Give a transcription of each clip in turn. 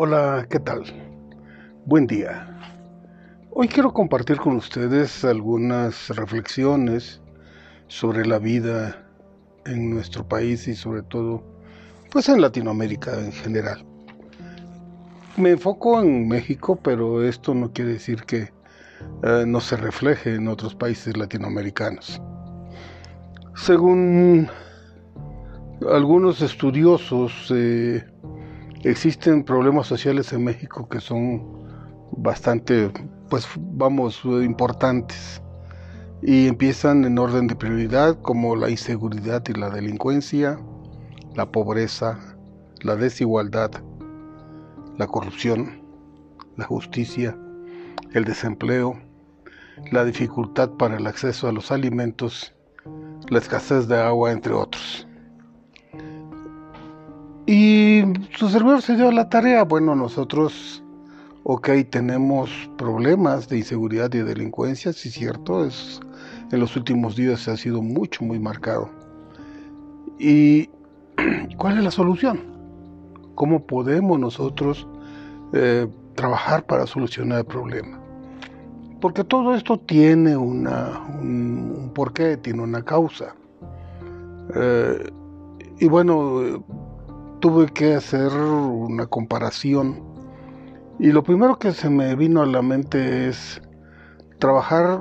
Hola, ¿qué tal? Buen día. Hoy quiero compartir con ustedes algunas reflexiones sobre la vida en nuestro país y sobre todo pues en Latinoamérica en general. Me enfoco en México, pero esto no quiere decir que eh, no se refleje en otros países latinoamericanos. Según algunos estudiosos, eh, existen problemas sociales en México que son bastante, pues vamos, importantes y empiezan en orden de prioridad como la inseguridad y la delincuencia, la pobreza, la desigualdad, la corrupción, la justicia, el desempleo, la dificultad para el acceso a los alimentos, la escasez de agua, entre otros. Y su servidor se dio la tarea, bueno, nosotros, ok, tenemos problemas de inseguridad y delincuencia, sí cierto, es, en los últimos días ha sido mucho, muy marcado. ¿Y cuál es la solución? ¿Cómo podemos nosotros eh, trabajar para solucionar el problema? Porque todo esto tiene una, un, porqué, tiene una causa. Eh, y bueno, tuve que hacer una comparación. Y lo primero que se me vino a la mente es trabajar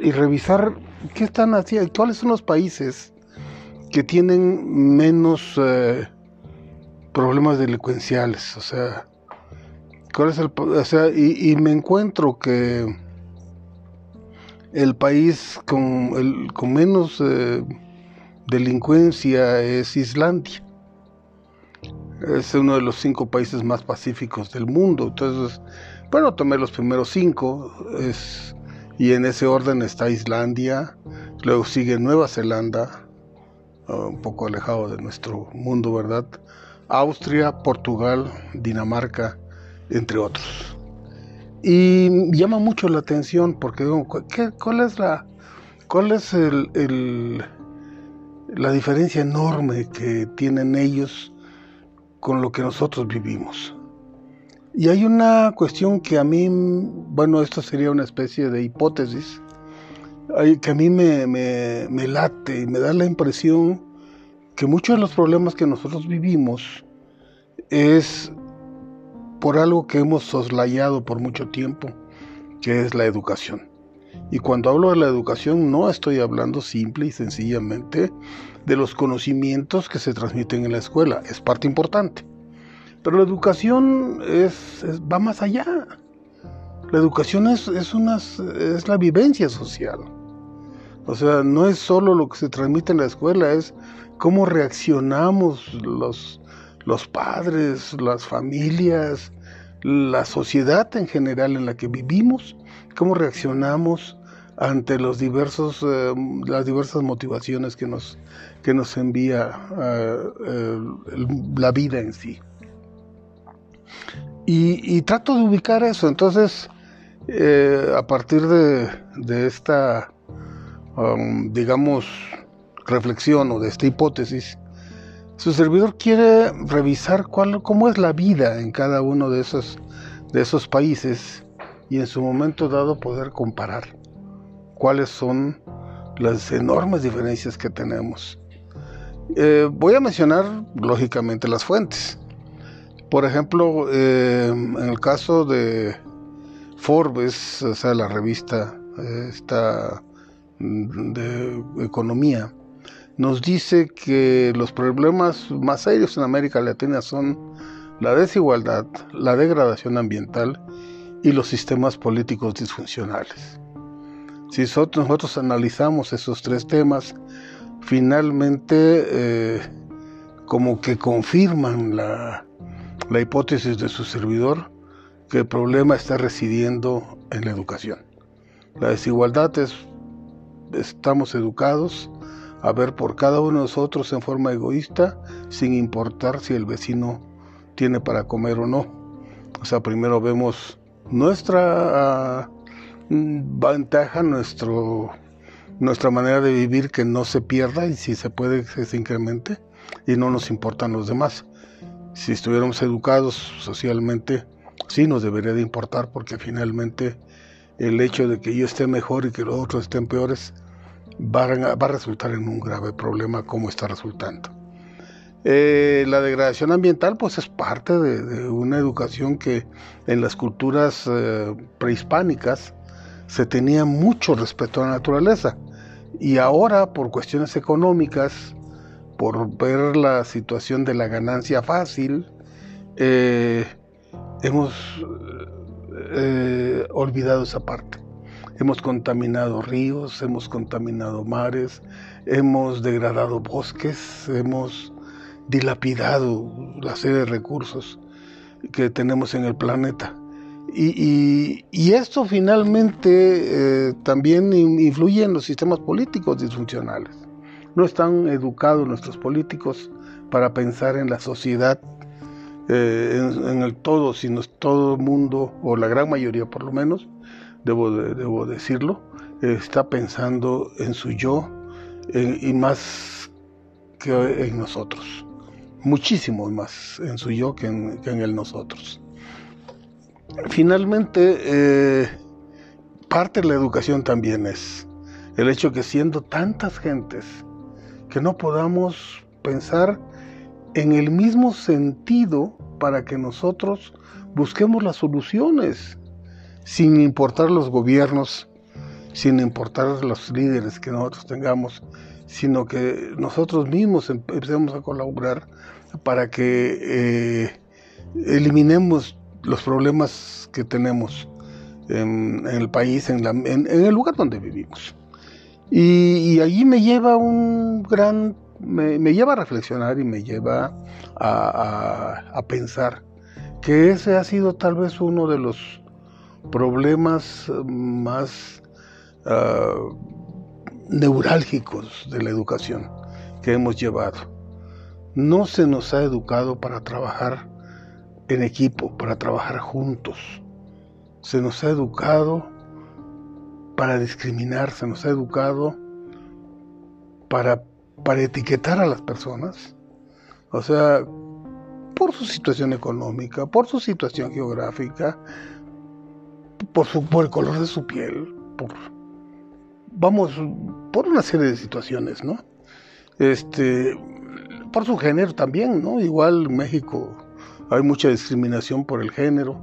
y revisar qué están haciendo, cuáles son los países que tienen menos eh, problemas delincuenciales, o sea, cuál o sea, y, me encuentro que el país con, el, con menos eh, delincuencia es Islandia es uno de los cinco países más pacíficos del mundo. Entonces, bueno, tomé los primeros cinco es, y en ese orden está Islandia, luego sigue Nueva Zelanda, ah, un poco alejado de nuestro mundo, ¿verdad? Austria, Portugal, Dinamarca, entre otros. Y llama mucho la atención porque ¿cuál es la cuál es el, la diferencia enorme que tienen ellos con lo que nosotros vivimos. Y hay una cuestión que a mí, bueno, esto sería una especie de hipótesis, que a mí me, me, late y me da la impresión que muchos de los problemas que nosotros vivimos es por algo que hemos soslayado por mucho tiempo, que es la educación. Y cuando hablo de la educación no estoy hablando simple y sencillamente de los conocimientos que se transmiten en la escuela, es parte importante. Pero la educación es, va más allá. La educación es, es, una, es la vivencia social. O sea, no es solo lo que se transmite en la escuela, es cómo reaccionamos los, los padres, las familias, la sociedad en general en la que vivimos, cómo reaccionamos ante los diversos, eh, las diversas motivaciones que nos, que nos envía eh, eh, la vida en sí. Y, trato de ubicar eso, entonces, a partir de, de esta, um, digamos, reflexión o de esta hipótesis, su servidor quiere revisar cuál, cómo es la vida en cada uno de esos, de esos países y en su momento dado poder comparar cuáles son las enormes diferencias que tenemos. Eh, voy a mencionar lógicamente las fuentes. Por ejemplo, eh, en el caso de Forbes, o sea, la revista esta de economía, nos dice que los problemas más serios en América Latina son la desigualdad, la degradación ambiental y los sistemas políticos disfuncionales. Si nosotros, analizamos esos tres temas, finalmente eh, como que confirman la, la hipótesis de su servidor que el problema está residiendo en la educación. La desigualdad es, estamos educados a ver por cada uno de nosotros en forma egoísta, sin importar si el vecino tiene para comer o no. O sea, primero vemos nuestra mm, ventaja, nuestro, nuestra manera de vivir que no se pierda y si se puede que se incremente y no nos importan los demás. Si estuviéramos educados socialmente, sí nos debería de importar porque finalmente el hecho de que yo esté mejor y que los otros estén peores va a, resultar en un grave problema como está resultando. Eh, la degradación ambiental pues es parte de, una educación que en las culturas eh, prehispánicas se tenía mucho respeto a la naturaleza y ahora por cuestiones económicas, por ver la situación de la ganancia fácil, eh, hemos olvidado esa parte. Hemos contaminado ríos, hemos contaminado mares, hemos degradado bosques, hemos dilapidado la serie de recursos que tenemos en el planeta. Y, esto finalmente eh, también influye en los sistemas políticos disfuncionales. No están educados nuestros políticos para pensar en la sociedad, eh, en, el todo, sino todo el mundo, o la gran mayoría por lo menos, debo, debo decirlo, está pensando en su yo y más que en nosotros. Muchísimo más en su yo que en, el nosotros. Finalmente, eh, parte de la educación también es el hecho que siendo tantas gentes, que no podamos pensar en el mismo sentido para que nosotros busquemos las soluciones, sin importar los gobiernos, sin importar los líderes que nosotros tengamos, sino que nosotros mismos empecemos a colaborar para que eh, eliminemos los problemas que tenemos en, el país, en, el lugar donde vivimos. Y, allí me lleva un gran, me, lleva a reflexionar y me lleva a, pensar que ese ha sido tal vez uno de los problemas más ah, neurálgicos de la educación que hemos llevado. No se nos ha educado para trabajar en equipo, para trabajar juntos. Se nos ha educado para discriminar, se nos ha educado para, para etiquetar a las personas. O sea, por su situación económica, por su situación geográfica, por, su, por el color de su piel, por, vamos, por una serie de situaciones, ¿no? Este, por su género también, ¿no? Igual México hay mucha discriminación por el género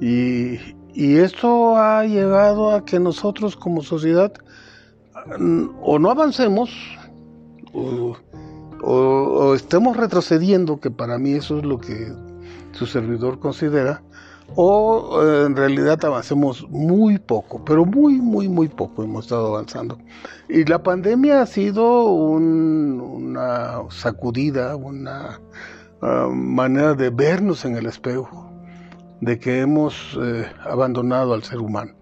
y, esto ha llegado a que nosotros como sociedad mm, o no avancemos o, estemos retrocediendo, que para mí eso es lo que su servidor considera, o eh, en realidad avancemos muy poco, pero muy, muy, muy poco hemos estado avanzando. Y la pandemia ha sido una sacudida, una Ah, manera de vernos en el espejo, de que hemos eh, abandonado al ser humano.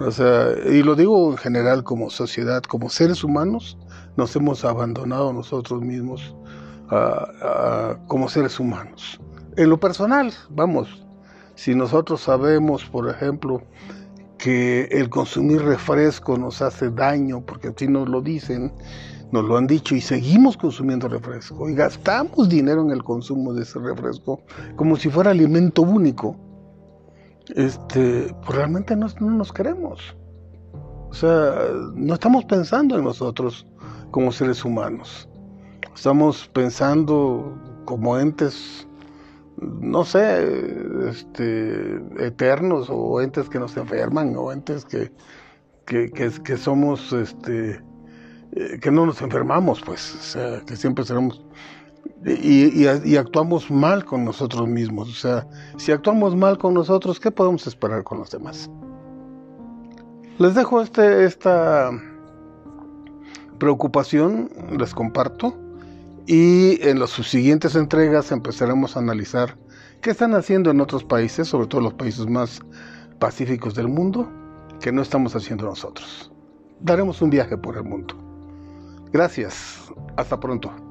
O sea, y lo digo en general como sociedad, como seres humanos, nos hemos abandonado nosotros mismos ah, ah, como seres humanos. En lo personal, vamos, si nosotros sabemos, por ejemplo, que el consumir refresco nos hace daño, porque así nos lo dicen, nos lo han dicho y seguimos consumiendo refresco y gastamos dinero en el consumo de ese refresco como si fuera alimento único, este, pues realmente no, nos queremos. O sea, no estamos pensando en nosotros como seres humanos. Estamos pensando como entes, no sé, este, eternos o entes que nos enferman o entes que, que, que somos este, eh, que no nos enfermamos, pues, o sea, que siempre seremos... Y, y, actuamos mal con nosotros mismos. O sea, si actuamos mal con nosotros, ¿qué podemos esperar con los demás? Les dejo este, esta preocupación, les comparto, y en las siguientes entregas empezaremos a analizar qué están haciendo en otros países, sobre todo los países más pacíficos del mundo, que no estamos haciendo nosotros. Daremos un viaje por el mundo. Gracias. Hasta pronto.